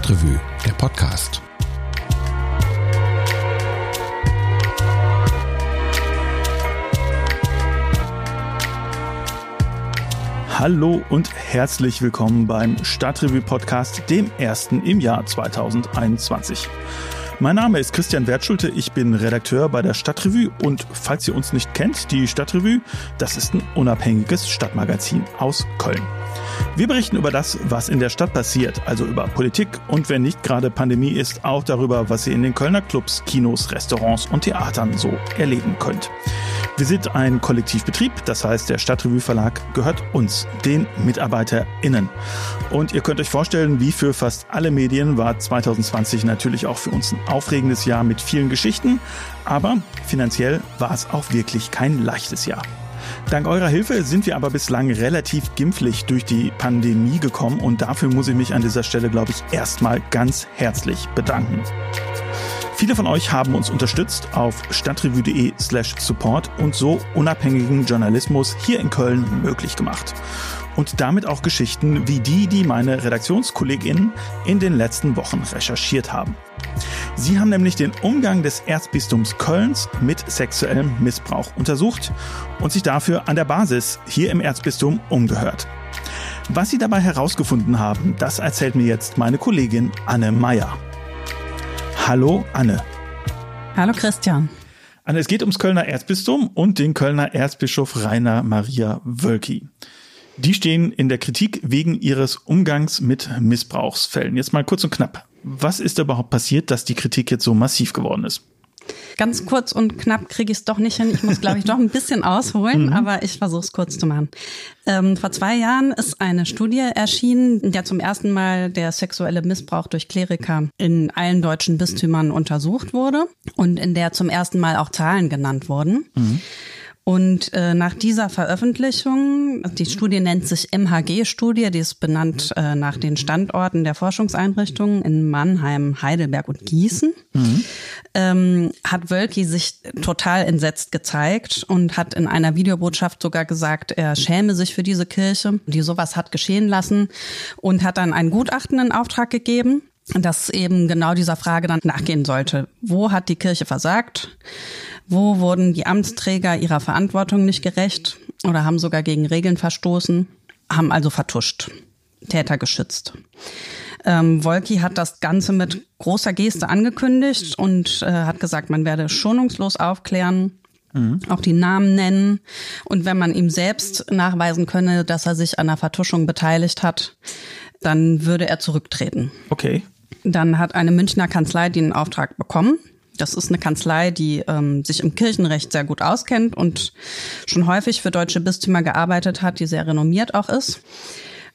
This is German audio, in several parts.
Stadtrevue, der Podcast. Hallo und herzlich willkommen beim Stadtrevue Podcast, dem ersten im Jahr 2021. Mein Name ist Christian Wertschulte, ich bin Redakteur bei der Stadtrevue und falls ihr uns nicht kennt, die Stadtrevue, das ist ein unabhängiges Stadtmagazin aus Köln. Wir berichten über das, was in der Stadt passiert, also über Politik und wenn nicht gerade Pandemie ist, auch darüber, was ihr in den Kölner Clubs, Kinos, Restaurants und Theatern so erleben könnt. Wir sind ein Kollektivbetrieb, das heißt, der Stadtrevue Verlag gehört uns, den MitarbeiterInnen. Und ihr könnt euch vorstellen, wie für fast alle Medien war 2020 natürlich auch für uns ein aufregendes Jahr mit vielen Geschichten, aber finanziell war es auch wirklich kein leichtes Jahr. Dank eurer Hilfe sind wir aber bislang relativ gimpflich durch die Pandemie gekommen und dafür muss ich mich an dieser Stelle, glaube ich, erstmal ganz herzlich bedanken. Viele von euch haben uns unterstützt auf stadtrevue.de slash support und so unabhängigen Journalismus hier in Köln möglich gemacht. Und damit auch Geschichten wie die, die meine RedaktionskollegInnen in den letzten Wochen recherchiert haben. Sie haben nämlich den Umgang des Erzbistums Kölns mit sexuellem Missbrauch untersucht und sich dafür an der Basis hier im Erzbistum umgehört. Was Sie dabei herausgefunden haben, das erzählt mir jetzt meine Kollegin Anne Meyer. Hallo Anne. Hallo Christian. Anne, es geht ums Kölner Erzbistum und den Kölner Erzbischof Rainer Maria Wölki. Die stehen in der Kritik wegen ihres Umgangs mit Missbrauchsfällen. Jetzt mal kurz und knapp. Was ist überhaupt passiert, dass die Kritik jetzt so massiv geworden ist? Ganz kurz und knapp kriege ich es doch nicht hin. Ich muss, glaube ich, doch ein bisschen ausholen, mhm. aber ich versuche es kurz zu machen. Ähm, vor zwei Jahren ist eine Studie erschienen, in der zum ersten Mal der sexuelle Missbrauch durch Kleriker in allen deutschen Bistümern untersucht wurde und in der zum ersten Mal auch Zahlen genannt wurden. Mhm. Und äh, nach dieser Veröffentlichung, die Studie nennt sich MHG-Studie, die ist benannt äh, nach den Standorten der Forschungseinrichtungen in Mannheim, Heidelberg und Gießen, mhm. ähm, hat Wölki sich total entsetzt gezeigt und hat in einer Videobotschaft sogar gesagt, er schäme sich für diese Kirche, die sowas hat geschehen lassen und hat dann einen Gutachten in Auftrag gegeben das eben genau dieser Frage dann nachgehen sollte. Wo hat die Kirche versagt? Wo wurden die Amtsträger ihrer Verantwortung nicht gerecht oder haben sogar gegen Regeln verstoßen, haben also vertuscht, Täter geschützt? Ähm, Wolki hat das Ganze mit großer Geste angekündigt und äh, hat gesagt, man werde schonungslos aufklären, mhm. auch die Namen nennen. Und wenn man ihm selbst nachweisen könne, dass er sich an der Vertuschung beteiligt hat, dann würde er zurücktreten. Okay. Dann hat eine Münchner Kanzlei den Auftrag bekommen. Das ist eine Kanzlei, die ähm, sich im Kirchenrecht sehr gut auskennt und schon häufig für deutsche Bistümer gearbeitet hat, die sehr renommiert auch ist.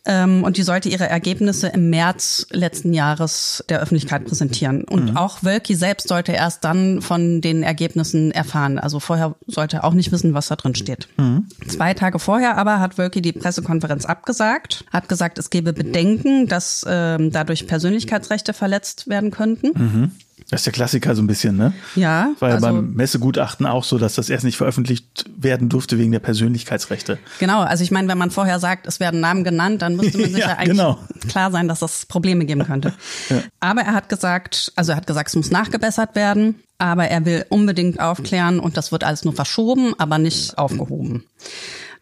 Ähm, und die sollte ihre Ergebnisse im März letzten Jahres der Öffentlichkeit präsentieren. Und mhm. auch Wölki selbst sollte erst dann von den Ergebnissen erfahren. Also vorher sollte er auch nicht wissen, was da drin steht. Mhm. Zwei Tage vorher aber hat Wölki die Pressekonferenz abgesagt, hat gesagt, es gebe Bedenken, dass ähm, dadurch Persönlichkeitsrechte verletzt werden könnten. Mhm. Das ist der Klassiker so ein bisschen, ne? Ja. Weil also, beim Messegutachten auch so, dass das erst nicht veröffentlicht werden durfte wegen der Persönlichkeitsrechte. Genau, also ich meine, wenn man vorher sagt, es werden Namen genannt, dann müsste man sich ja, ja eigentlich genau. klar sein, dass das Probleme geben könnte. ja. Aber er hat gesagt, also er hat gesagt, es muss nachgebessert werden, aber er will unbedingt aufklären und das wird alles nur verschoben, aber nicht aufgehoben.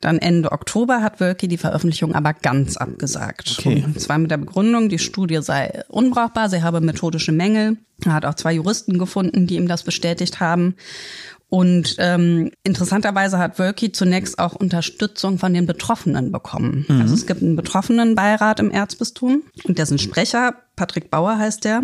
Dann Ende Oktober hat Wölki die Veröffentlichung aber ganz abgesagt. Okay. Und zwar mit der Begründung, die Studie sei unbrauchbar, sie habe methodische Mängel. Er hat auch zwei Juristen gefunden, die ihm das bestätigt haben. Und ähm, interessanterweise hat Wölki zunächst auch Unterstützung von den Betroffenen bekommen. Mhm. Also es gibt einen Betroffenenbeirat im Erzbistum und dessen Sprecher, Patrick Bauer heißt der,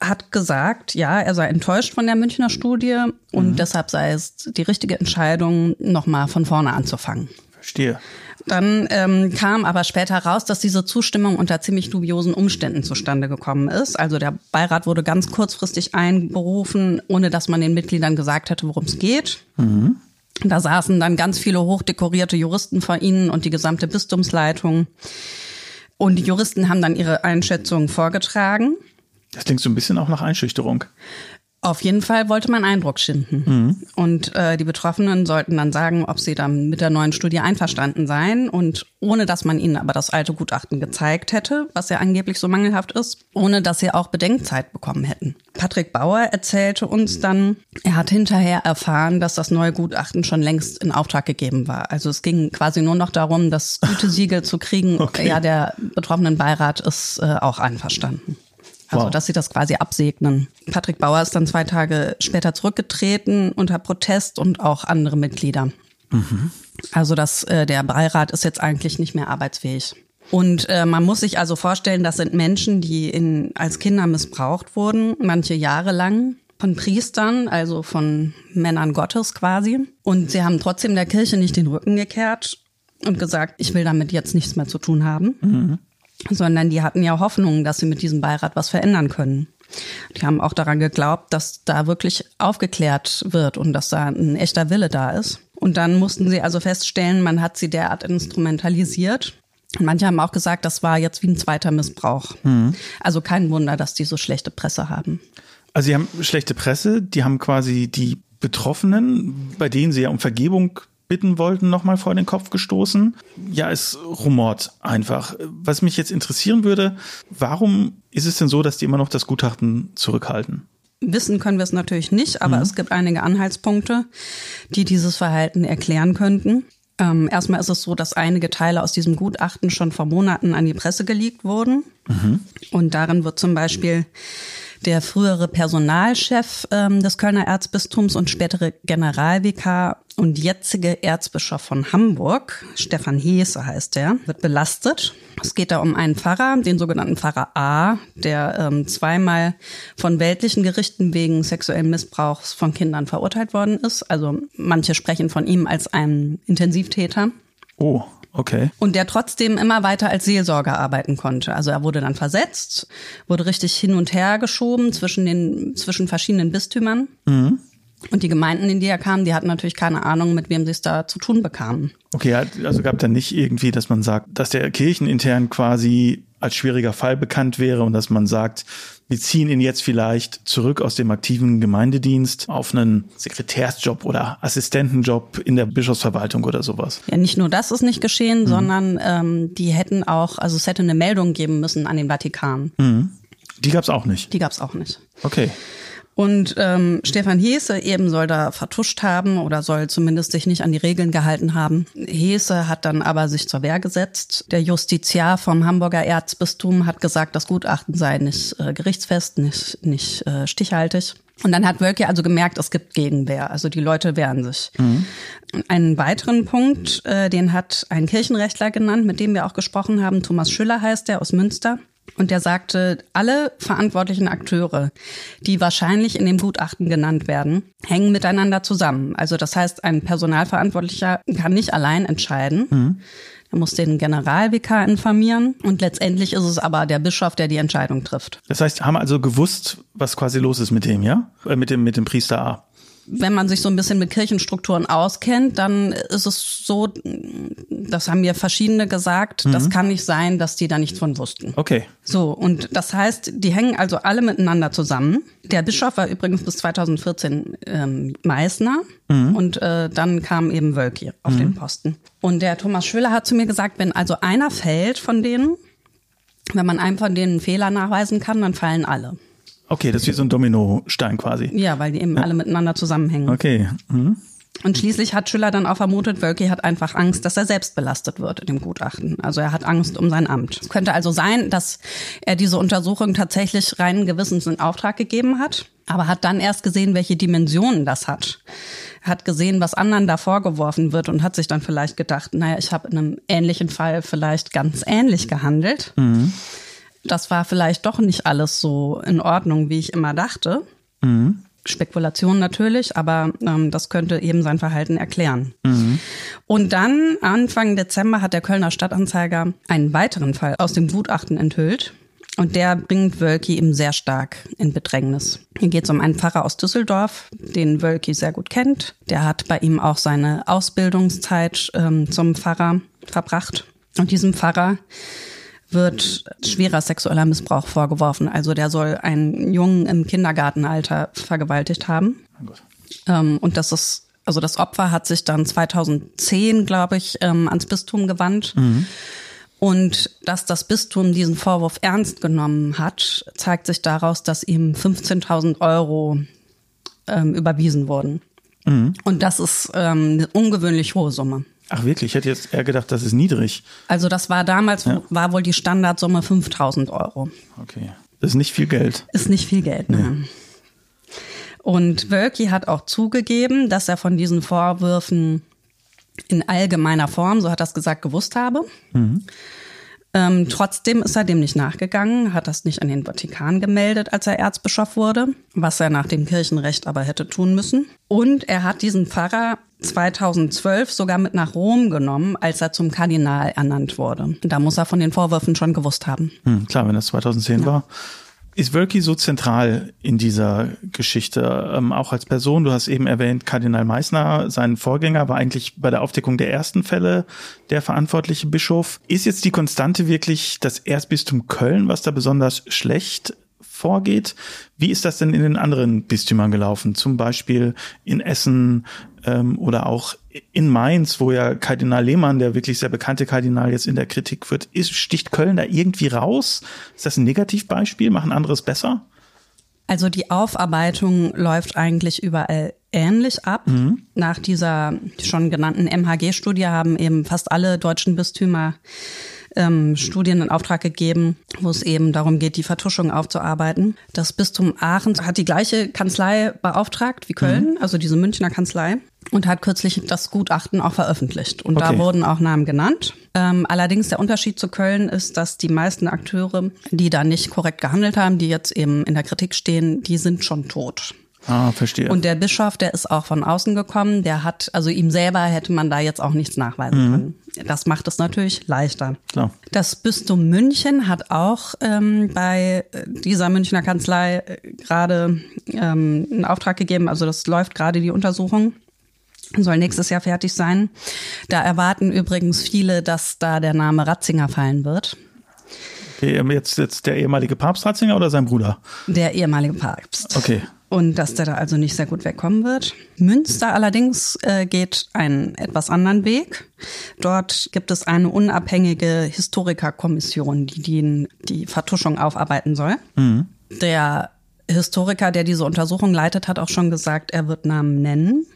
hat gesagt, ja, er sei enttäuscht von der Münchner Studie und mhm. deshalb sei es die richtige Entscheidung, nochmal von vorne anzufangen. Verstehe. Dann ähm, kam aber später raus, dass diese Zustimmung unter ziemlich dubiosen Umständen zustande gekommen ist. Also der Beirat wurde ganz kurzfristig einberufen, ohne dass man den Mitgliedern gesagt hätte, worum es geht. Mhm. Da saßen dann ganz viele hochdekorierte Juristen vor ihnen und die gesamte Bistumsleitung. Und die Juristen haben dann ihre Einschätzung vorgetragen. Das klingt so ein bisschen auch nach Einschüchterung. Auf jeden Fall wollte man Eindruck schinden. Mhm. Und äh, die Betroffenen sollten dann sagen, ob sie dann mit der neuen Studie einverstanden seien. Und ohne dass man ihnen aber das alte Gutachten gezeigt hätte, was ja angeblich so mangelhaft ist, ohne dass sie auch Bedenkzeit bekommen hätten. Patrick Bauer erzählte uns dann, er hat hinterher erfahren, dass das neue Gutachten schon längst in Auftrag gegeben war. Also es ging quasi nur noch darum, das Gütesiegel zu kriegen. Okay. Ja, der betroffenen Beirat ist äh, auch einverstanden. Also, wow. dass sie das quasi absegnen. Patrick Bauer ist dann zwei Tage später zurückgetreten unter Protest und auch andere Mitglieder. Mhm. Also, dass äh, der Beirat ist jetzt eigentlich nicht mehr arbeitsfähig. Und äh, man muss sich also vorstellen, das sind Menschen, die in, als Kinder missbraucht wurden, manche Jahre lang von Priestern, also von Männern Gottes quasi. Und sie haben trotzdem der Kirche nicht den Rücken gekehrt und gesagt, ich will damit jetzt nichts mehr zu tun haben. Mhm sondern die hatten ja Hoffnung, dass sie mit diesem Beirat was verändern können. Die haben auch daran geglaubt, dass da wirklich aufgeklärt wird und dass da ein echter Wille da ist. Und dann mussten sie also feststellen, man hat sie derart instrumentalisiert. Und manche haben auch gesagt, das war jetzt wie ein zweiter Missbrauch. Mhm. Also kein Wunder, dass die so schlechte Presse haben. Also sie haben schlechte Presse, die haben quasi die Betroffenen, bei denen sie ja um Vergebung bitten wollten, nochmal vor den Kopf gestoßen. Ja, es rumort einfach. Was mich jetzt interessieren würde, warum ist es denn so, dass die immer noch das Gutachten zurückhalten? Wissen können wir es natürlich nicht, aber mhm. es gibt einige Anhaltspunkte, die dieses Verhalten erklären könnten. Ähm, erstmal ist es so, dass einige Teile aus diesem Gutachten schon vor Monaten an die Presse geleakt wurden. Mhm. Und darin wird zum Beispiel der frühere Personalchef ähm, des Kölner Erzbistums und spätere Generalvikar und jetzige Erzbischof von Hamburg, Stefan Heese heißt er, wird belastet. Es geht da um einen Pfarrer, den sogenannten Pfarrer A, der ähm, zweimal von weltlichen Gerichten wegen sexuellen Missbrauchs von Kindern verurteilt worden ist. Also manche sprechen von ihm als einem Intensivtäter. Oh. Okay. Und der trotzdem immer weiter als Seelsorger arbeiten konnte. Also er wurde dann versetzt, wurde richtig hin und her geschoben zwischen den, zwischen verschiedenen Bistümern. Mhm. Und die Gemeinden, in die er kam, die hatten natürlich keine Ahnung, mit wem sie es da zu tun bekamen. Okay, also gab da nicht irgendwie, dass man sagt, dass der kirchenintern quasi als schwieriger Fall bekannt wäre und dass man sagt, wir ziehen ihn jetzt vielleicht zurück aus dem aktiven Gemeindedienst auf einen Sekretärsjob oder Assistentenjob in der Bischofsverwaltung oder sowas. Ja, nicht nur das ist nicht geschehen, mhm. sondern ähm, die hätten auch, also es hätte eine Meldung geben müssen an den Vatikan. Mhm. Die gab es auch nicht. Die gab es auch nicht. Okay. Und ähm, Stefan Hese eben soll da vertuscht haben oder soll zumindest sich nicht an die Regeln gehalten haben. Hese hat dann aber sich zur Wehr gesetzt. Der Justiziar vom Hamburger Erzbistum hat gesagt, das Gutachten sei nicht äh, gerichtsfest, nicht, nicht äh, stichhaltig. Und dann hat Wölke also gemerkt, es gibt Gegenwehr. Also die Leute wehren sich. Mhm. Einen weiteren Punkt, äh, den hat ein Kirchenrechtler genannt, mit dem wir auch gesprochen haben. Thomas Schüller heißt der aus Münster. Und der sagte, alle verantwortlichen Akteure, die wahrscheinlich in dem Gutachten genannt werden, hängen miteinander zusammen. Also das heißt, ein Personalverantwortlicher kann nicht allein entscheiden. Mhm. Er muss den Generalvikar informieren und letztendlich ist es aber der Bischof, der die Entscheidung trifft. Das heißt, haben also gewusst, was quasi los ist mit dem, ja? Äh, mit dem, mit dem Priester A wenn man sich so ein bisschen mit Kirchenstrukturen auskennt, dann ist es so, das haben mir verschiedene gesagt, mhm. das kann nicht sein, dass die da nichts von wussten. Okay. So, und das heißt, die hängen also alle miteinander zusammen. Der Bischof war übrigens bis 2014 ähm, Meißner mhm. und äh, dann kam eben Wölki auf mhm. den Posten. Und der Thomas Schüller hat zu mir gesagt, wenn also einer fällt von denen, wenn man einem von denen einen Fehler nachweisen kann, dann fallen alle. Okay, das ist wie so ein Dominostein quasi. Ja, weil die eben ja. alle miteinander zusammenhängen. Okay. Mhm. Und schließlich hat Schüller dann auch vermutet, Wölki hat einfach Angst, dass er selbst belastet wird in dem Gutachten. Also er hat Angst um sein Amt. Es könnte also sein, dass er diese Untersuchung tatsächlich reinen Gewissens in Auftrag gegeben hat, aber hat dann erst gesehen, welche Dimensionen das hat. Hat gesehen, was anderen da vorgeworfen wird und hat sich dann vielleicht gedacht, naja, ich habe in einem ähnlichen Fall vielleicht ganz ähnlich gehandelt. Mhm das war vielleicht doch nicht alles so in Ordnung, wie ich immer dachte. Mhm. Spekulation natürlich, aber ähm, das könnte eben sein Verhalten erklären. Mhm. Und dann, Anfang Dezember, hat der Kölner Stadtanzeiger einen weiteren Fall aus dem Gutachten enthüllt. Und der bringt Wölki eben sehr stark in Bedrängnis. Hier geht es um einen Pfarrer aus Düsseldorf, den Wölki sehr gut kennt. Der hat bei ihm auch seine Ausbildungszeit ähm, zum Pfarrer verbracht. Und diesem Pfarrer wird schwerer sexueller Missbrauch vorgeworfen. Also der soll einen Jungen im Kindergartenalter vergewaltigt haben. Ähm, und das ist, also das Opfer hat sich dann 2010, glaube ich, ähm, ans Bistum gewandt. Mhm. Und dass das Bistum diesen Vorwurf ernst genommen hat, zeigt sich daraus, dass ihm 15.000 Euro ähm, überwiesen wurden. Mhm. Und das ist ähm, eine ungewöhnlich hohe Summe. Ach wirklich? Ich hätte jetzt eher gedacht, das ist niedrig. Also das war damals, ja. war wohl die Standardsumme 5000 Euro. Okay. Das ist nicht viel Geld. Ist nicht viel Geld, ne? Nee. Und Wölki hat auch zugegeben, dass er von diesen Vorwürfen in allgemeiner Form, so hat er es gesagt, gewusst habe. Mhm. Ähm, trotzdem ist er dem nicht nachgegangen, hat das nicht an den Vatikan gemeldet, als er Erzbischof wurde, was er nach dem Kirchenrecht aber hätte tun müssen. Und er hat diesen Pfarrer 2012 sogar mit nach Rom genommen, als er zum Kardinal ernannt wurde. Da muss er von den Vorwürfen schon gewusst haben. Hm, klar, wenn das 2010 ja. war. Ist Wölki so zentral in dieser Geschichte, ähm, auch als Person? Du hast eben erwähnt, Kardinal Meissner, sein Vorgänger, war eigentlich bei der Aufdeckung der ersten Fälle der verantwortliche Bischof. Ist jetzt die Konstante wirklich das Erzbistum Köln, was da besonders schlecht vorgeht? Wie ist das denn in den anderen Bistümern gelaufen? Zum Beispiel in Essen, ähm, oder auch in Mainz, wo ja Kardinal Lehmann, der wirklich sehr bekannte Kardinal jetzt in der Kritik wird, ist, sticht Köln da irgendwie raus? Ist das ein Negativbeispiel? Machen anderes besser? Also die Aufarbeitung läuft eigentlich überall ähnlich ab. Mhm. Nach dieser schon genannten MHG-Studie haben eben fast alle deutschen Bistümer ähm, Studien in Auftrag gegeben, wo es eben darum geht, die Vertuschung aufzuarbeiten. Das Bistum Aachen hat die gleiche Kanzlei beauftragt wie Köln, mhm. also diese Münchner Kanzlei und hat kürzlich das Gutachten auch veröffentlicht. Und okay. da wurden auch Namen genannt. Ähm, allerdings der Unterschied zu Köln ist, dass die meisten Akteure, die da nicht korrekt gehandelt haben, die jetzt eben in der Kritik stehen, die sind schon tot. Ah, verstehe. Und der Bischof, der ist auch von außen gekommen, der hat, also ihm selber hätte man da jetzt auch nichts nachweisen mhm. können. Das macht es natürlich leichter. Klar. Das Bistum München hat auch ähm, bei dieser Münchner Kanzlei äh, gerade ähm, einen Auftrag gegeben, also das läuft gerade die Untersuchung soll nächstes Jahr fertig sein. Da erwarten übrigens viele, dass da der Name Ratzinger fallen wird. Okay, jetzt, jetzt der ehemalige Papst Ratzinger oder sein Bruder? Der ehemalige Papst. Okay und dass der da also nicht sehr gut wegkommen wird. Münster allerdings äh, geht einen etwas anderen Weg. Dort gibt es eine unabhängige Historikerkommission, die die, die Vertuschung aufarbeiten soll. Mhm. Der Historiker, der diese Untersuchung leitet, hat auch schon gesagt, er wird Namen nennen.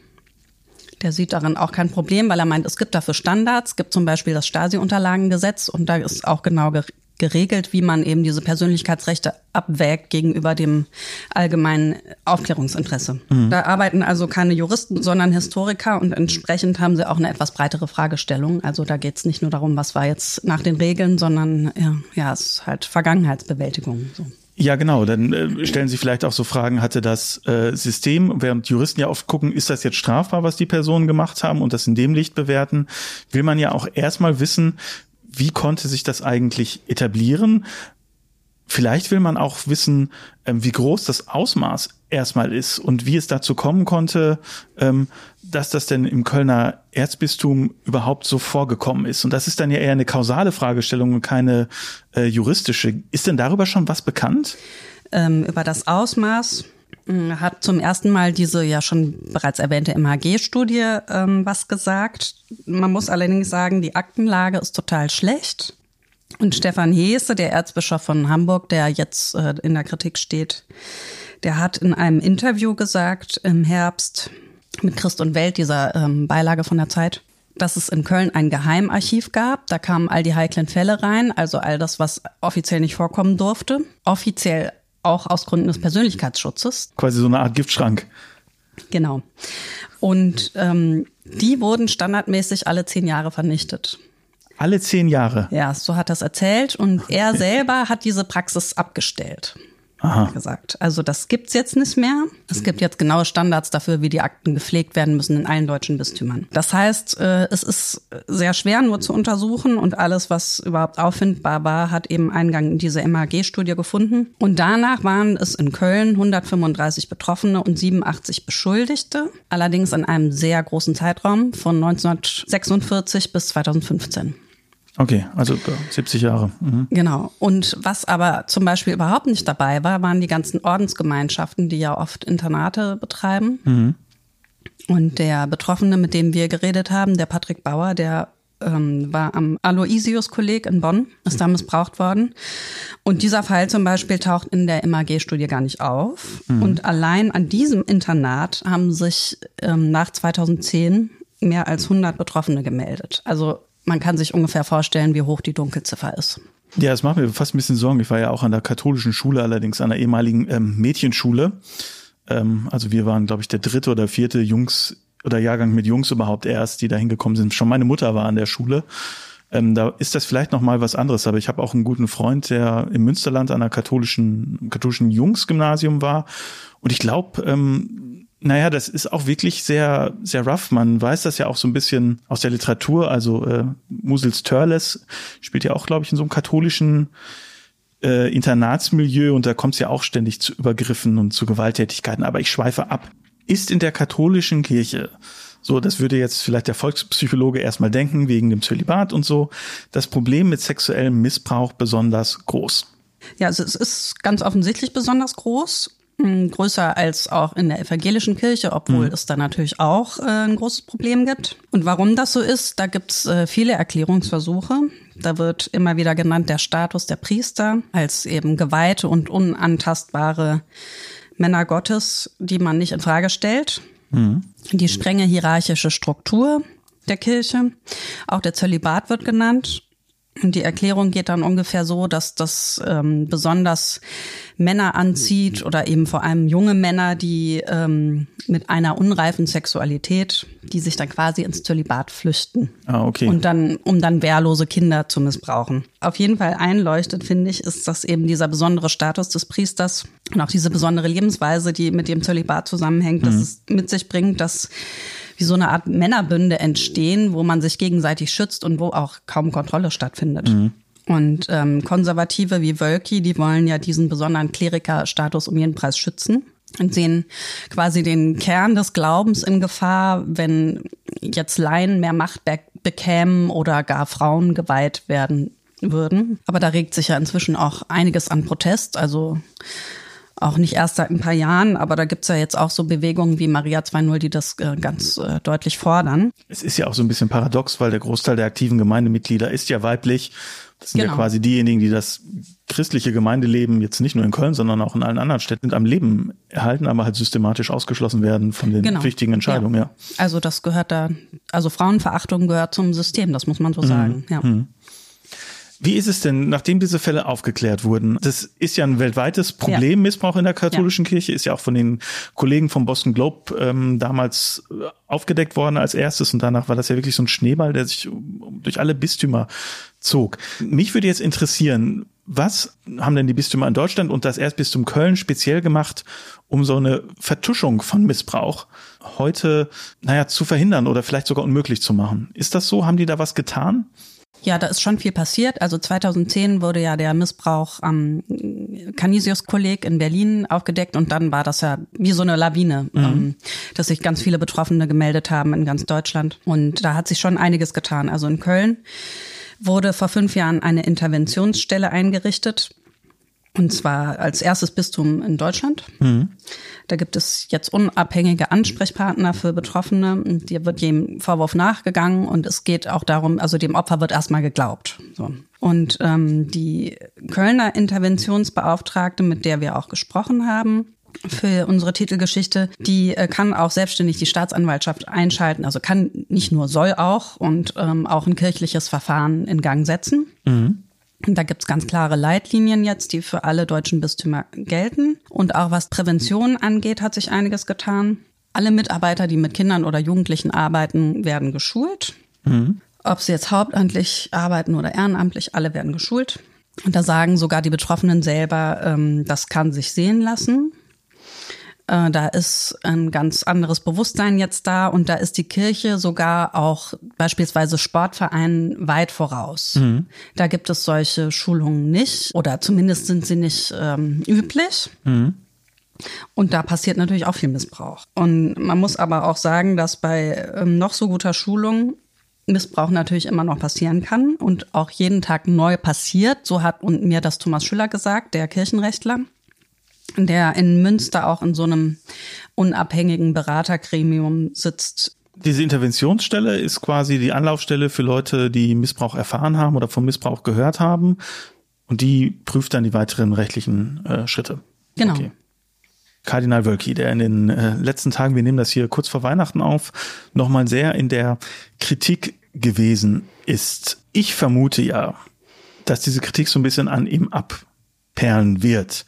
Der sieht darin auch kein Problem, weil er meint, es gibt dafür Standards, es gibt zum Beispiel das Stasi-Unterlagengesetz und da ist auch genau geregelt, wie man eben diese Persönlichkeitsrechte abwägt gegenüber dem allgemeinen Aufklärungsinteresse. Mhm. Da arbeiten also keine Juristen, sondern Historiker und entsprechend haben sie auch eine etwas breitere Fragestellung. Also da geht es nicht nur darum, was war jetzt nach den Regeln, sondern ja, ja es ist halt Vergangenheitsbewältigung. So. Ja, genau. Dann äh, stellen Sie vielleicht auch so Fragen, hatte das äh, System, während Juristen ja oft gucken, ist das jetzt strafbar, was die Personen gemacht haben und das in dem Licht bewerten, will man ja auch erstmal wissen, wie konnte sich das eigentlich etablieren? Vielleicht will man auch wissen, ähm, wie groß das Ausmaß erstmal ist und wie es dazu kommen konnte, ähm, dass das denn im Kölner Erzbistum überhaupt so vorgekommen ist. Und das ist dann ja eher eine kausale Fragestellung und keine äh, juristische. Ist denn darüber schon was bekannt? Ähm, über das Ausmaß hat zum ersten Mal diese ja schon bereits erwähnte MHG-Studie ähm, was gesagt. Man muss allerdings sagen, die Aktenlage ist total schlecht. Und Stefan Heese, der Erzbischof von Hamburg, der jetzt äh, in der Kritik steht, der hat in einem Interview gesagt im Herbst mit Christ und Welt, dieser ähm, Beilage von der Zeit, dass es in Köln ein Geheimarchiv gab. Da kamen all die heiklen Fälle rein, also all das, was offiziell nicht vorkommen durfte. Offiziell auch aus Gründen des Persönlichkeitsschutzes. Quasi so eine Art Giftschrank. Genau. Und ähm, die wurden standardmäßig alle zehn Jahre vernichtet. Alle zehn Jahre? Ja, so hat er es erzählt. Und er selber hat diese Praxis abgestellt. Aha. gesagt. Also das gibt's jetzt nicht mehr. Es gibt jetzt genaue Standards dafür, wie die Akten gepflegt werden müssen in allen deutschen Bistümern. Das heißt, äh, es ist sehr schwer nur zu untersuchen und alles, was überhaupt auffindbar war, hat eben Eingang in diese MAG-Studie gefunden. Und danach waren es in Köln 135 Betroffene und 87 Beschuldigte, allerdings in einem sehr großen Zeitraum von 1946 bis 2015. Okay, also 70 Jahre. Mhm. Genau. Und was aber zum Beispiel überhaupt nicht dabei war, waren die ganzen Ordensgemeinschaften, die ja oft Internate betreiben. Mhm. Und der Betroffene, mit dem wir geredet haben, der Patrick Bauer, der ähm, war am Aloysius-Kolleg in Bonn, ist da missbraucht worden. Und dieser Fall zum Beispiel taucht in der MAG-Studie gar nicht auf. Mhm. Und allein an diesem Internat haben sich ähm, nach 2010 mehr als 100 Betroffene gemeldet. Also man kann sich ungefähr vorstellen, wie hoch die Dunkelziffer ist. Ja, das macht mir fast ein bisschen Sorgen. Ich war ja auch an der katholischen Schule, allerdings an der ehemaligen ähm, Mädchenschule. Ähm, also wir waren, glaube ich, der dritte oder vierte Jungs oder Jahrgang mit Jungs überhaupt erst, die da hingekommen sind. Schon meine Mutter war an der Schule. Ähm, da ist das vielleicht noch mal was anderes. Aber ich habe auch einen guten Freund, der im Münsterland an einer katholischen katholischen Jungsgymnasium war. Und ich glaube, ähm, naja, das ist auch wirklich sehr, sehr rough. Man weiß das ja auch so ein bisschen aus der Literatur. Also äh, Musels Törles spielt ja auch, glaube ich, in so einem katholischen äh, Internatsmilieu und da kommt es ja auch ständig zu Übergriffen und zu Gewalttätigkeiten. Aber ich schweife ab. Ist in der katholischen Kirche so, das würde jetzt vielleicht der Volkspsychologe erstmal denken, wegen dem Zölibat und so, das Problem mit sexuellem Missbrauch besonders groß. Ja, also es ist ganz offensichtlich besonders groß größer als auch in der evangelischen Kirche, obwohl mhm. es da natürlich auch äh, ein großes Problem gibt. Und warum das so ist, da gibt es äh, viele Erklärungsversuche. Da wird immer wieder genannt der Status der Priester als eben geweihte und unantastbare Männer Gottes, die man nicht in Frage stellt. Mhm. Die strenge hierarchische Struktur der Kirche. Auch der Zölibat wird genannt. Und die Erklärung geht dann ungefähr so, dass das ähm, besonders Männer anzieht oder eben vor allem junge Männer, die ähm, mit einer unreifen Sexualität, die sich dann quasi ins Zölibat flüchten. Ah, okay. Und dann, um dann wehrlose Kinder zu missbrauchen. Auf jeden Fall einleuchtet, finde ich, ist das eben dieser besondere Status des Priesters und auch diese besondere Lebensweise, die mit dem Zölibat zusammenhängt, mhm. dass es mit sich bringt, dass wie so eine Art Männerbünde entstehen, wo man sich gegenseitig schützt und wo auch kaum Kontrolle stattfindet. Mhm. Und ähm, Konservative wie Wölki, die wollen ja diesen besonderen Klerikerstatus um jeden Preis schützen und sehen quasi den Kern des Glaubens in Gefahr, wenn jetzt Laien mehr Macht be bekämen oder gar Frauen geweiht werden würden. Aber da regt sich ja inzwischen auch einiges an Protest. Also auch nicht erst seit ein paar Jahren, aber da gibt's ja jetzt auch so Bewegungen wie Maria 2.0, die das äh, ganz äh, deutlich fordern. Es ist ja auch so ein bisschen paradox, weil der Großteil der aktiven Gemeindemitglieder ist ja weiblich. Das sind genau. ja quasi diejenigen, die das christliche Gemeindeleben jetzt nicht nur in Köln, sondern auch in allen anderen Städten am Leben erhalten, aber halt systematisch ausgeschlossen werden von den genau. wichtigen Entscheidungen, ja. ja. Also das gehört da, also Frauenverachtung gehört zum System, das muss man so mhm. sagen, ja. Mhm. Wie ist es denn, nachdem diese Fälle aufgeklärt wurden? Das ist ja ein weltweites Problem, ja. Missbrauch in der katholischen ja. Kirche, ist ja auch von den Kollegen vom Boston Globe ähm, damals äh, aufgedeckt worden als erstes und danach war das ja wirklich so ein Schneeball, der sich durch alle Bistümer zog. Mich würde jetzt interessieren, was haben denn die Bistümer in Deutschland und das Erzbistum Köln speziell gemacht, um so eine Vertuschung von Missbrauch heute, naja, zu verhindern oder vielleicht sogar unmöglich zu machen? Ist das so? Haben die da was getan? Ja, da ist schon viel passiert. Also 2010 wurde ja der Missbrauch am Canisius-Kolleg in Berlin aufgedeckt und dann war das ja wie so eine Lawine, mhm. ähm, dass sich ganz viele Betroffene gemeldet haben in ganz Deutschland. Und da hat sich schon einiges getan. Also in Köln wurde vor fünf Jahren eine Interventionsstelle eingerichtet und zwar als erstes Bistum in Deutschland. Mhm. Da gibt es jetzt unabhängige Ansprechpartner für Betroffene. Dir wird jedem Vorwurf nachgegangen und es geht auch darum, also dem Opfer wird erstmal geglaubt. So. Und ähm, die Kölner Interventionsbeauftragte, mit der wir auch gesprochen haben, für unsere Titelgeschichte, die äh, kann auch selbstständig die Staatsanwaltschaft einschalten, also kann nicht nur, soll auch und ähm, auch ein kirchliches Verfahren in Gang setzen. Mhm. Da gibt's ganz klare Leitlinien jetzt, die für alle deutschen Bistümer gelten. Und auch was Prävention angeht, hat sich einiges getan. Alle Mitarbeiter, die mit Kindern oder Jugendlichen arbeiten, werden geschult. Mhm. Ob sie jetzt hauptamtlich arbeiten oder ehrenamtlich, alle werden geschult. Und da sagen sogar die Betroffenen selber, ähm, das kann sich sehen lassen. Äh, da ist ein ganz anderes Bewusstsein jetzt da und da ist die Kirche sogar auch beispielsweise Sportvereinen weit voraus. Mhm. Da gibt es solche Schulungen nicht oder zumindest sind sie nicht ähm, üblich. Mhm. Und da passiert natürlich auch viel Missbrauch. Und man muss aber auch sagen, dass bei ähm, noch so guter Schulung Missbrauch natürlich immer noch passieren kann und auch jeden Tag neu passiert. So hat mir das Thomas Schüller gesagt, der Kirchenrechtler, der in Münster auch in so einem unabhängigen Beratergremium sitzt. Diese Interventionsstelle ist quasi die Anlaufstelle für Leute, die Missbrauch erfahren haben oder vom Missbrauch gehört haben. Und die prüft dann die weiteren rechtlichen äh, Schritte. Genau. Okay. Kardinal Wölki, der in den äh, letzten Tagen, wir nehmen das hier kurz vor Weihnachten auf, nochmal sehr in der Kritik gewesen ist. Ich vermute ja, dass diese Kritik so ein bisschen an ihm abperlen wird.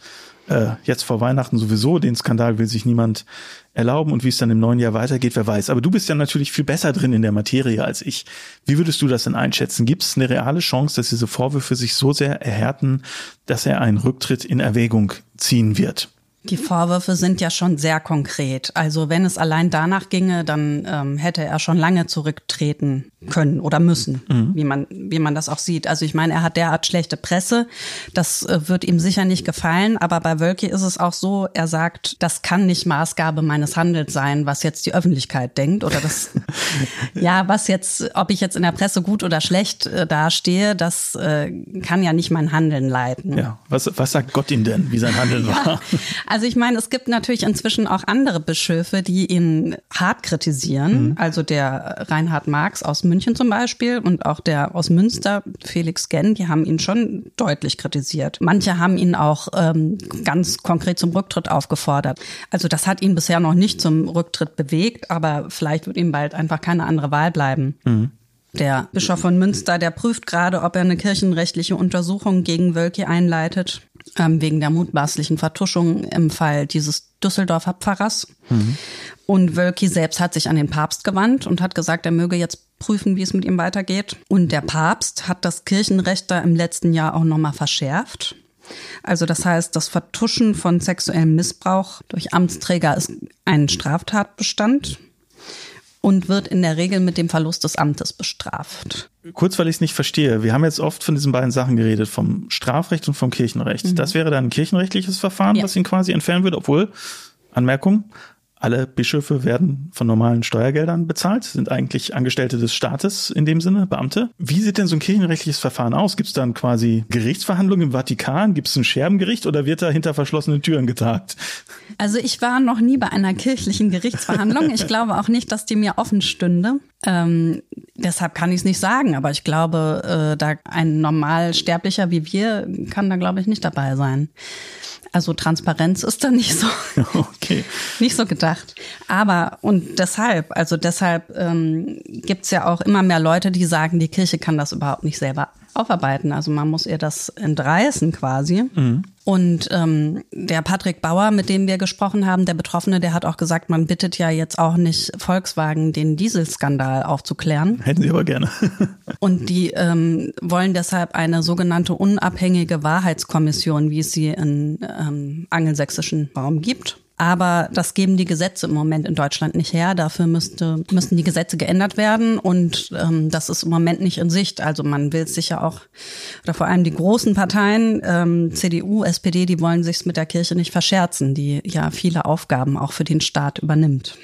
Äh, jetzt vor Weihnachten sowieso, den Skandal will sich niemand erlauben und wie es dann im neuen Jahr weitergeht, wer weiß. Aber du bist ja natürlich viel besser drin in der Materie als ich. Wie würdest du das denn einschätzen? Gibt es eine reale Chance, dass diese Vorwürfe sich so sehr erhärten, dass er einen Rücktritt in Erwägung ziehen wird? Die Vorwürfe sind ja schon sehr konkret. Also wenn es allein danach ginge, dann ähm, hätte er schon lange zurücktreten können oder müssen, mhm. wie man wie man das auch sieht. Also ich meine, er hat derart schlechte Presse, das äh, wird ihm sicher nicht gefallen. Aber bei Wölki ist es auch so, er sagt, das kann nicht Maßgabe meines Handels sein, was jetzt die Öffentlichkeit denkt oder das ja, was jetzt, ob ich jetzt in der Presse gut oder schlecht äh, dastehe, das äh, kann ja nicht mein Handeln leiten. Ja, was was sagt Gott ihm denn, wie sein Handeln ja. war? Also ich meine, es gibt natürlich inzwischen auch andere Bischöfe, die ihn hart kritisieren. Mhm. Also der Reinhard Marx aus München zum Beispiel und auch der aus Münster, Felix Genn, die haben ihn schon deutlich kritisiert. Manche haben ihn auch ähm, ganz konkret zum Rücktritt aufgefordert. Also das hat ihn bisher noch nicht zum Rücktritt bewegt, aber vielleicht wird ihm bald einfach keine andere Wahl bleiben. Mhm. Der Bischof von Münster, der prüft gerade, ob er eine kirchenrechtliche Untersuchung gegen Wölki einleitet wegen der mutmaßlichen Vertuschung im Fall dieses Düsseldorfer Pfarrers. Mhm. Und Wölki selbst hat sich an den Papst gewandt und hat gesagt, er möge jetzt prüfen, wie es mit ihm weitergeht. Und der Papst hat das Kirchenrecht da im letzten Jahr auch nochmal verschärft. Also das heißt, das Vertuschen von sexuellem Missbrauch durch Amtsträger ist ein Straftatbestand und wird in der Regel mit dem Verlust des Amtes bestraft. Kurz, weil ich es nicht verstehe. Wir haben jetzt oft von diesen beiden Sachen geredet, vom Strafrecht und vom Kirchenrecht. Mhm. Das wäre dann ein kirchenrechtliches Verfahren, ja. was ihn quasi entfernen würde, obwohl, Anmerkung, alle Bischöfe werden von normalen Steuergeldern bezahlt, sind eigentlich Angestellte des Staates in dem Sinne, Beamte. Wie sieht denn so ein kirchenrechtliches Verfahren aus? Gibt es dann quasi Gerichtsverhandlungen im Vatikan? Gibt es ein Scherbengericht oder wird da hinter verschlossenen Türen getagt? Also ich war noch nie bei einer kirchlichen Gerichtsverhandlung. Ich glaube auch nicht, dass die mir offen stünde. Ähm, deshalb kann ich es nicht sagen, aber ich glaube, äh, da ein normal Sterblicher wie wir kann da, glaube ich, nicht dabei sein. Also Transparenz ist da nicht so, okay. nicht so gedacht. Aber und deshalb, also deshalb ähm, gibt ja auch immer mehr Leute, die sagen, die Kirche kann das überhaupt nicht selber aufarbeiten. Also man muss ihr das entreißen quasi. Mhm. Und ähm, der Patrick Bauer, mit dem wir gesprochen haben, der Betroffene, der hat auch gesagt, man bittet ja jetzt auch nicht Volkswagen, den Dieselskandal aufzuklären. Hätten sie aber gerne. Und die ähm, wollen deshalb eine sogenannte unabhängige Wahrheitskommission, wie es sie in ähm, angelsächsischen Raum gibt. Aber das geben die Gesetze im Moment in Deutschland nicht her. Dafür müsste, müssten die Gesetze geändert werden. Und ähm, das ist im Moment nicht in Sicht. Also man will sich ja auch, oder vor allem die großen Parteien, ähm, CDU, SPD, die wollen sich's mit der Kirche nicht verscherzen, die ja viele Aufgaben auch für den Staat übernimmt.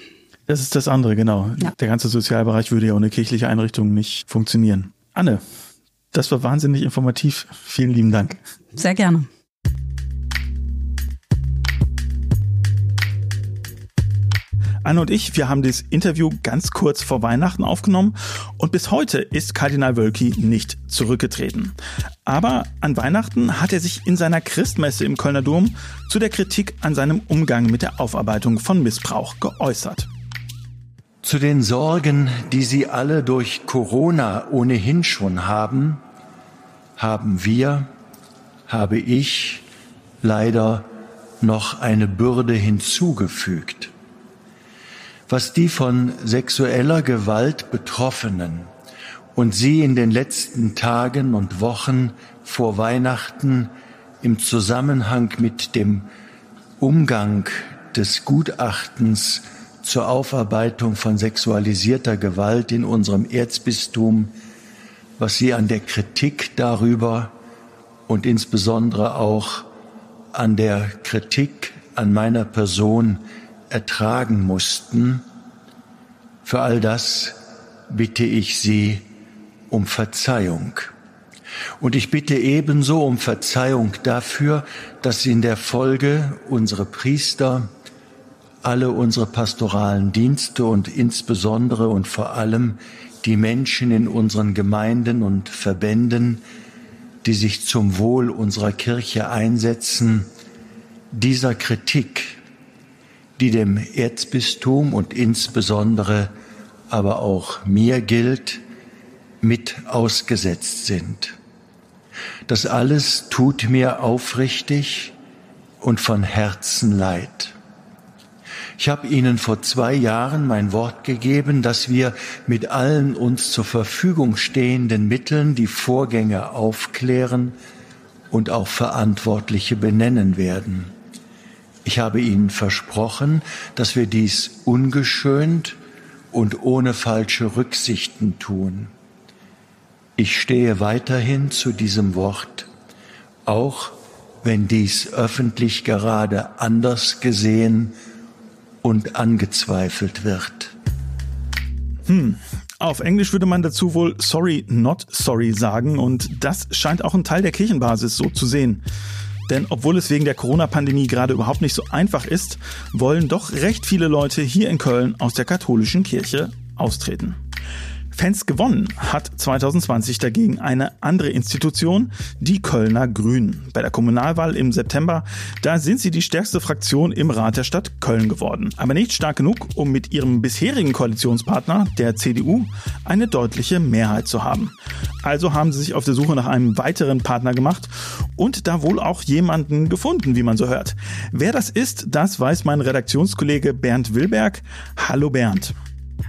Das ist das andere, genau. Ja. Der ganze Sozialbereich würde ja ohne kirchliche Einrichtungen nicht funktionieren. Anne, das war wahnsinnig informativ. Vielen lieben Dank. Sehr gerne. Anne und ich, wir haben das Interview ganz kurz vor Weihnachten aufgenommen und bis heute ist Kardinal Wölki nicht zurückgetreten. Aber an Weihnachten hat er sich in seiner Christmesse im Kölner Dom zu der Kritik an seinem Umgang mit der Aufarbeitung von Missbrauch geäußert. Zu den Sorgen, die Sie alle durch Corona ohnehin schon haben, haben wir, habe ich leider noch eine Bürde hinzugefügt was die von sexueller Gewalt Betroffenen und sie in den letzten Tagen und Wochen vor Weihnachten im Zusammenhang mit dem Umgang des Gutachtens zur Aufarbeitung von sexualisierter Gewalt in unserem Erzbistum, was sie an der Kritik darüber und insbesondere auch an der Kritik an meiner Person ertragen mussten. Für all das bitte ich Sie um Verzeihung. Und ich bitte ebenso um Verzeihung dafür, dass in der Folge unsere Priester, alle unsere pastoralen Dienste und insbesondere und vor allem die Menschen in unseren Gemeinden und Verbänden, die sich zum Wohl unserer Kirche einsetzen, dieser Kritik, die dem Erzbistum und insbesondere aber auch mir gilt, mit ausgesetzt sind. Das alles tut mir aufrichtig und von Herzen leid. Ich habe Ihnen vor zwei Jahren mein Wort gegeben, dass wir mit allen uns zur Verfügung stehenden Mitteln die Vorgänge aufklären und auch Verantwortliche benennen werden. Ich habe Ihnen versprochen, dass wir dies ungeschönt und ohne falsche Rücksichten tun. Ich stehe weiterhin zu diesem Wort, auch wenn dies öffentlich gerade anders gesehen und angezweifelt wird. Hm. Auf Englisch würde man dazu wohl sorry, not sorry sagen und das scheint auch ein Teil der Kirchenbasis so zu sehen. Denn obwohl es wegen der Corona-Pandemie gerade überhaupt nicht so einfach ist, wollen doch recht viele Leute hier in Köln aus der katholischen Kirche austreten. Fans gewonnen hat 2020 dagegen eine andere Institution, die Kölner Grünen. Bei der Kommunalwahl im September, da sind sie die stärkste Fraktion im Rat der Stadt Köln geworden. Aber nicht stark genug, um mit ihrem bisherigen Koalitionspartner, der CDU, eine deutliche Mehrheit zu haben. Also haben sie sich auf der Suche nach einem weiteren Partner gemacht und da wohl auch jemanden gefunden, wie man so hört. Wer das ist, das weiß mein Redaktionskollege Bernd Wilberg. Hallo Bernd.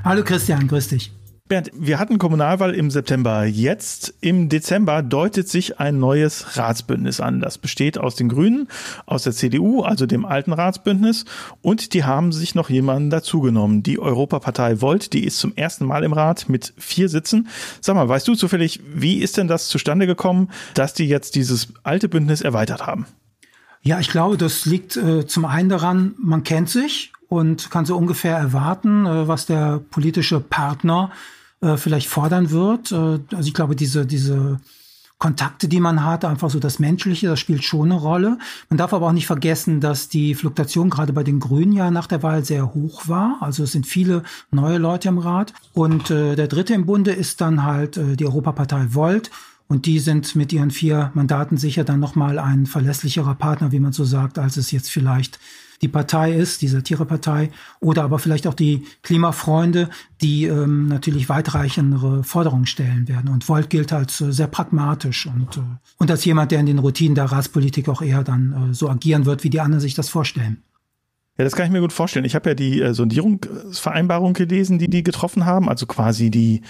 Hallo Christian, grüß dich. Bernd, wir hatten Kommunalwahl im September. Jetzt im Dezember deutet sich ein neues Ratsbündnis an. Das besteht aus den Grünen, aus der CDU, also dem alten Ratsbündnis, und die haben sich noch jemanden dazugenommen. Die Europapartei Volt, die ist zum ersten Mal im Rat mit vier Sitzen. Sag mal, weißt du zufällig, wie ist denn das zustande gekommen, dass die jetzt dieses alte Bündnis erweitert haben? Ja, ich glaube, das liegt äh, zum einen daran, man kennt sich und kann so ungefähr erwarten, äh, was der politische Partner äh, vielleicht fordern wird. Äh, also ich glaube, diese, diese Kontakte, die man hat, einfach so das Menschliche, das spielt schon eine Rolle. Man darf aber auch nicht vergessen, dass die Fluktuation gerade bei den Grünen ja nach der Wahl sehr hoch war. Also es sind viele neue Leute im Rat. Und der dritte im Bunde ist dann halt die Europapartei Volt. Und die sind mit ihren vier Mandaten sicher dann nochmal ein verlässlicherer Partner, wie man so sagt, als es jetzt vielleicht die Partei ist, die Satirepartei, oder aber vielleicht auch die Klimafreunde, die ähm, natürlich weitreichendere Forderungen stellen werden. Und Volt gilt als äh, sehr pragmatisch und, äh, und als jemand, der in den Routinen der Ratspolitik auch eher dann äh, so agieren wird, wie die anderen sich das vorstellen. Ja, das kann ich mir gut vorstellen. Ich habe ja die äh, Sondierungsvereinbarung gelesen, die die getroffen haben, also quasi die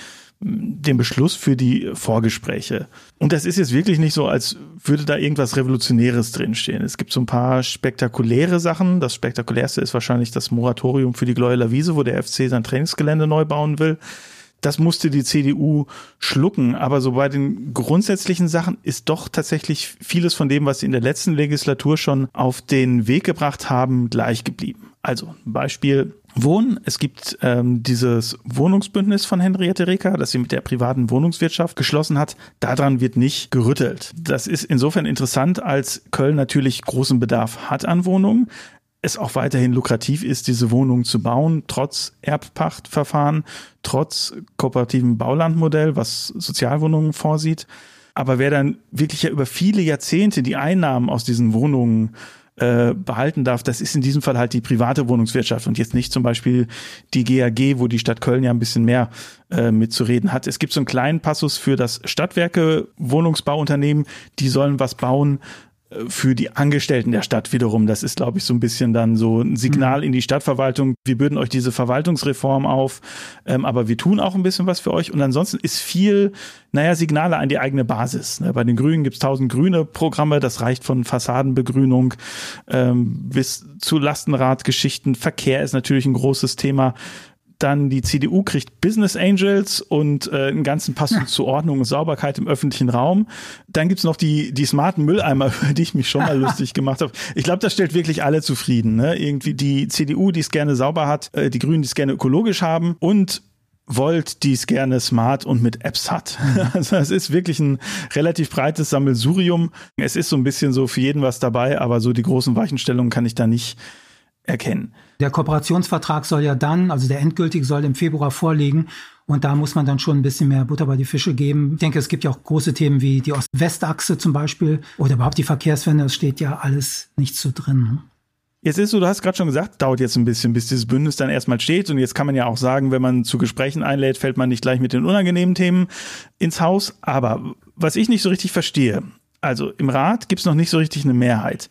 den Beschluss für die Vorgespräche. Und das ist jetzt wirklich nicht so, als würde da irgendwas Revolutionäres drinstehen. Es gibt so ein paar spektakuläre Sachen. Das spektakulärste ist wahrscheinlich das Moratorium für die Gleueler Wiese, wo der FC sein Trainingsgelände neu bauen will. Das musste die CDU schlucken. Aber so bei den grundsätzlichen Sachen ist doch tatsächlich vieles von dem, was sie in der letzten Legislatur schon auf den Weg gebracht haben, gleich geblieben. Also Beispiel Wohnen. Es gibt ähm, dieses Wohnungsbündnis von Henriette Reker, das sie mit der privaten Wohnungswirtschaft geschlossen hat. Daran wird nicht gerüttelt. Das ist insofern interessant, als Köln natürlich großen Bedarf hat an Wohnungen. Es auch weiterhin lukrativ ist, diese Wohnungen zu bauen, trotz Erbpachtverfahren, trotz kooperativen Baulandmodell, was Sozialwohnungen vorsieht. Aber wer dann wirklich ja über viele Jahrzehnte die Einnahmen aus diesen Wohnungen äh, behalten darf, das ist in diesem Fall halt die private Wohnungswirtschaft und jetzt nicht zum Beispiel die GAG, wo die Stadt Köln ja ein bisschen mehr äh, mitzureden hat. Es gibt so einen kleinen Passus für das Stadtwerke Wohnungsbauunternehmen, die sollen was bauen, für die Angestellten der Stadt wiederum. Das ist, glaube ich, so ein bisschen dann so ein Signal mhm. in die Stadtverwaltung. Wir bürden euch diese Verwaltungsreform auf, ähm, aber wir tun auch ein bisschen was für euch. Und ansonsten ist viel, naja, Signale an die eigene Basis. Ne? Bei den Grünen gibt's tausend grüne Programme. Das reicht von Fassadenbegrünung ähm, bis zu Lastenradgeschichten. Verkehr ist natürlich ein großes Thema. Dann die CDU kriegt Business Angels und äh, einen ganzen Pass ja. zur Ordnung und Sauberkeit im öffentlichen Raum. Dann gibt's noch die, die smarten Mülleimer, über die ich mich schon mal lustig gemacht habe. Ich glaube, das stellt wirklich alle zufrieden. Ne? Irgendwie die CDU, die es gerne sauber hat, äh, die Grünen, die es gerne ökologisch haben und wollt, die es gerne smart und mit Apps hat. Mhm. Also es ist wirklich ein relativ breites Sammelsurium. Es ist so ein bisschen so für jeden was dabei, aber so die großen Weichenstellungen kann ich da nicht erkennen. Der Kooperationsvertrag soll ja dann, also der endgültige soll im Februar vorliegen. Und da muss man dann schon ein bisschen mehr Butter bei die Fische geben. Ich denke, es gibt ja auch große Themen wie die Ost-West-Achse zum Beispiel oder überhaupt die Verkehrswende. Das steht ja alles nicht so drin. Jetzt ist so, du hast gerade schon gesagt, dauert jetzt ein bisschen, bis dieses Bündnis dann erstmal steht. Und jetzt kann man ja auch sagen, wenn man zu Gesprächen einlädt, fällt man nicht gleich mit den unangenehmen Themen ins Haus. Aber was ich nicht so richtig verstehe, also im Rat gibt es noch nicht so richtig eine Mehrheit.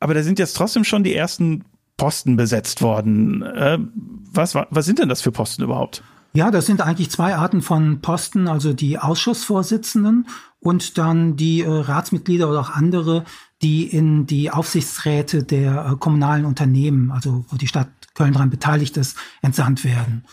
Aber da sind jetzt trotzdem schon die ersten Posten besetzt worden. Äh, was, was sind denn das für Posten überhaupt? Ja, das sind eigentlich zwei Arten von Posten, also die Ausschussvorsitzenden und dann die äh, Ratsmitglieder oder auch andere, die in die Aufsichtsräte der äh, kommunalen Unternehmen, also wo die Stadt Köln daran beteiligt ist, entsandt werden.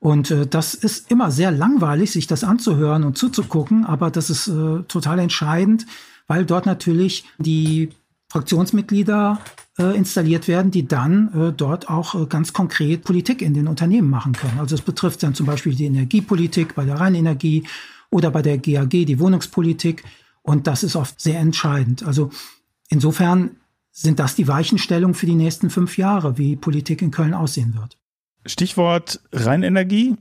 Und äh, das ist immer sehr langweilig, sich das anzuhören und zuzugucken, aber das ist äh, total entscheidend, weil dort natürlich die Fraktionsmitglieder äh, installiert werden, die dann äh, dort auch äh, ganz konkret Politik in den Unternehmen machen können. Also es betrifft dann zum Beispiel die Energiepolitik bei der Rheinenergie oder bei der GAG die Wohnungspolitik. Und das ist oft sehr entscheidend. Also insofern sind das die Weichenstellungen für die nächsten fünf Jahre, wie Politik in Köln aussehen wird. Stichwort Rheinenergie,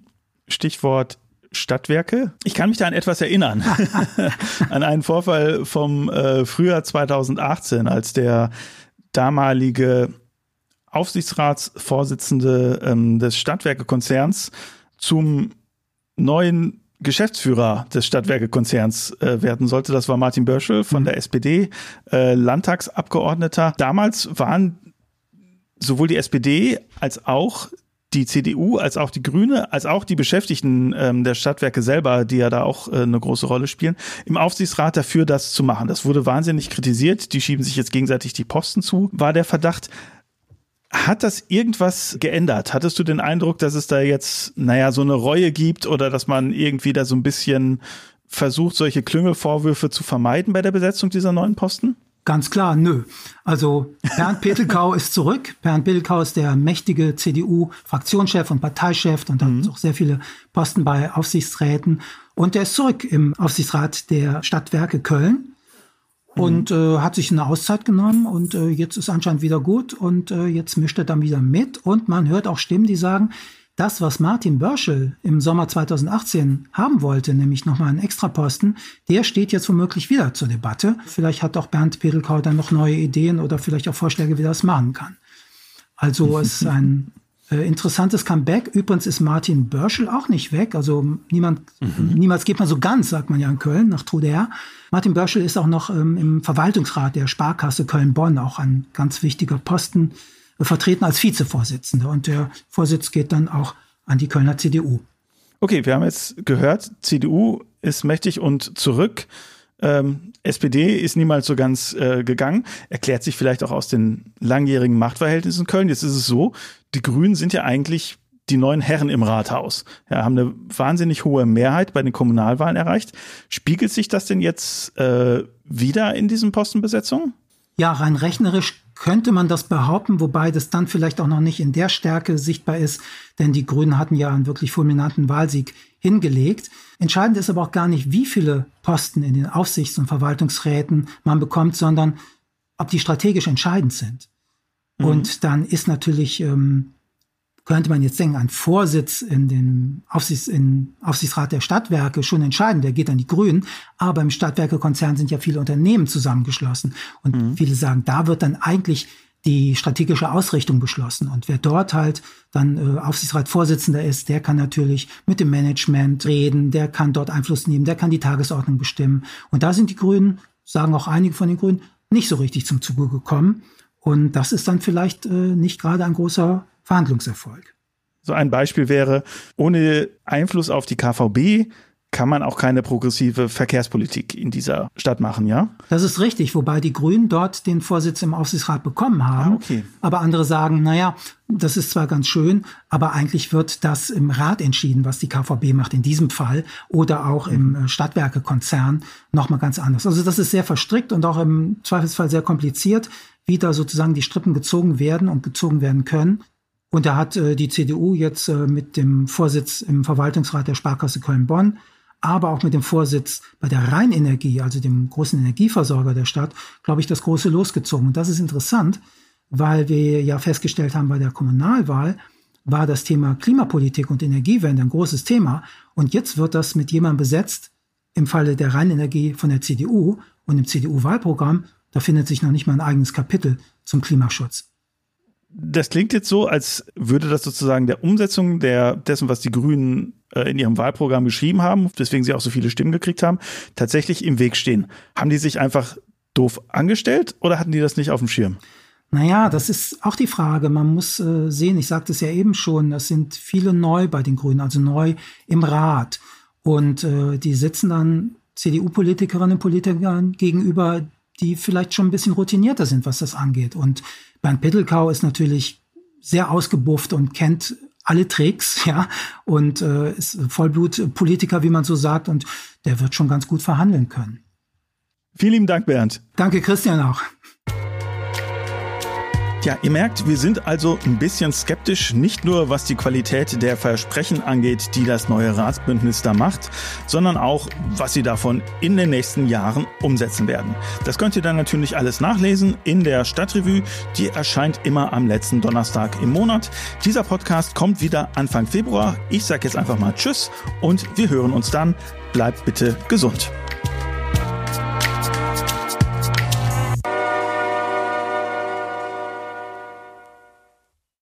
Stichwort Stadtwerke. Ich kann mich da an etwas erinnern. an einen Vorfall vom äh, Frühjahr 2018, als der damalige Aufsichtsratsvorsitzende ähm, des Stadtwerkekonzerns zum neuen Geschäftsführer des Stadtwerkekonzerns äh, werden sollte. Das war Martin Börschel von mhm. der SPD, äh, Landtagsabgeordneter. Damals waren sowohl die SPD als auch die CDU als auch die Grüne, als auch die Beschäftigten ähm, der Stadtwerke selber, die ja da auch äh, eine große Rolle spielen, im Aufsichtsrat dafür, das zu machen. Das wurde wahnsinnig kritisiert. Die schieben sich jetzt gegenseitig die Posten zu, war der Verdacht. Hat das irgendwas geändert? Hattest du den Eindruck, dass es da jetzt, naja, so eine Reue gibt oder dass man irgendwie da so ein bisschen versucht, solche Klüngelvorwürfe zu vermeiden bei der Besetzung dieser neuen Posten? Ganz klar, nö. Also Bernd Petelkau ist zurück. Bernd Petelkau ist der mächtige CDU-Fraktionschef und Parteichef und mhm. hat auch sehr viele Posten bei Aufsichtsräten. Und er ist zurück im Aufsichtsrat der Stadtwerke Köln und mhm. äh, hat sich eine Auszeit genommen und äh, jetzt ist anscheinend wieder gut und äh, jetzt mischt er dann wieder mit. Und man hört auch Stimmen, die sagen, das, was Martin Börschel im Sommer 2018 haben wollte, nämlich nochmal einen Extraposten, der steht jetzt womöglich wieder zur Debatte. Vielleicht hat auch Bernd Pedelkau dann noch neue Ideen oder vielleicht auch Vorschläge, wie er das machen kann. Also es ist ein äh, interessantes Comeback. Übrigens ist Martin Börschel auch nicht weg. Also niemand, mhm. niemals geht man so ganz, sagt man ja in Köln, nach Truder. Martin Börschel ist auch noch ähm, im Verwaltungsrat der Sparkasse Köln-Bonn, auch ein ganz wichtiger Posten vertreten als Vizevorsitzender. Und der Vorsitz geht dann auch an die Kölner CDU. Okay, wir haben jetzt gehört, CDU ist mächtig und zurück. Ähm, SPD ist niemals so ganz äh, gegangen. Erklärt sich vielleicht auch aus den langjährigen Machtverhältnissen in Köln. Jetzt ist es so, die Grünen sind ja eigentlich die neuen Herren im Rathaus. Ja, haben eine wahnsinnig hohe Mehrheit bei den Kommunalwahlen erreicht. Spiegelt sich das denn jetzt äh, wieder in diesen Postenbesetzungen? Ja, rein rechnerisch könnte man das behaupten, wobei das dann vielleicht auch noch nicht in der Stärke sichtbar ist, denn die Grünen hatten ja einen wirklich fulminanten Wahlsieg hingelegt. Entscheidend ist aber auch gar nicht, wie viele Posten in den Aufsichts- und Verwaltungsräten man bekommt, sondern ob die strategisch entscheidend sind. Mhm. Und dann ist natürlich ähm, könnte man jetzt denken, ein Vorsitz in den Aufsichts, in Aufsichtsrat der Stadtwerke schon entscheidend, der geht an die Grünen, aber im Stadtwerkekonzern sind ja viele Unternehmen zusammengeschlossen und mhm. viele sagen, da wird dann eigentlich die strategische Ausrichtung beschlossen. Und wer dort halt dann äh, Aufsichtsratsvorsitzender ist, der kann natürlich mit dem Management reden, der kann dort Einfluss nehmen, der kann die Tagesordnung bestimmen. Und da sind die Grünen, sagen auch einige von den Grünen, nicht so richtig zum Zuge gekommen. Und das ist dann vielleicht äh, nicht gerade ein großer Verhandlungserfolg. So ein Beispiel wäre, ohne Einfluss auf die KVB kann man auch keine progressive Verkehrspolitik in dieser Stadt machen, ja? Das ist richtig, wobei die Grünen dort den Vorsitz im Aufsichtsrat bekommen haben. Ah, okay. Aber andere sagen, naja, das ist zwar ganz schön, aber eigentlich wird das im Rat entschieden, was die KVB macht in diesem Fall oder auch im äh, Stadtwerkekonzern nochmal ganz anders. Also das ist sehr verstrickt und auch im Zweifelsfall sehr kompliziert, wie da sozusagen die Strippen gezogen werden und gezogen werden können. Und da hat äh, die CDU jetzt äh, mit dem Vorsitz im Verwaltungsrat der Sparkasse Köln-Bonn, aber auch mit dem Vorsitz bei der Rheinenergie, also dem großen Energieversorger der Stadt, glaube ich, das große losgezogen. Und das ist interessant, weil wir ja festgestellt haben bei der Kommunalwahl, war das Thema Klimapolitik und Energiewende ein großes Thema. Und jetzt wird das mit jemandem besetzt, im Falle der Rheinenergie von der CDU und im CDU-Wahlprogramm, da findet sich noch nicht mal ein eigenes Kapitel zum Klimaschutz. Das klingt jetzt so, als würde das sozusagen der Umsetzung der, dessen, was die Grünen äh, in ihrem Wahlprogramm geschrieben haben, deswegen sie auch so viele Stimmen gekriegt haben, tatsächlich im Weg stehen. Haben die sich einfach doof angestellt oder hatten die das nicht auf dem Schirm? Naja, das ist auch die Frage. Man muss äh, sehen, ich sagte es ja eben schon, das sind viele neu bei den Grünen, also neu im Rat. Und äh, die sitzen dann CDU-Politikerinnen und Politikern gegenüber, die vielleicht schon ein bisschen routinierter sind, was das angeht. Und Bernd Pittelkau ist natürlich sehr ausgebufft und kennt alle Tricks, ja, und äh, ist Vollblutpolitiker, wie man so sagt, und der wird schon ganz gut verhandeln können. Vielen lieben Dank, Bernd. Danke, Christian auch. Ja, ihr merkt, wir sind also ein bisschen skeptisch, nicht nur was die Qualität der Versprechen angeht, die das neue Ratsbündnis da macht, sondern auch, was sie davon in den nächsten Jahren umsetzen werden. Das könnt ihr dann natürlich alles nachlesen in der Stadtrevue. Die erscheint immer am letzten Donnerstag im Monat. Dieser Podcast kommt wieder Anfang Februar. Ich sage jetzt einfach mal Tschüss und wir hören uns dann. Bleibt bitte gesund.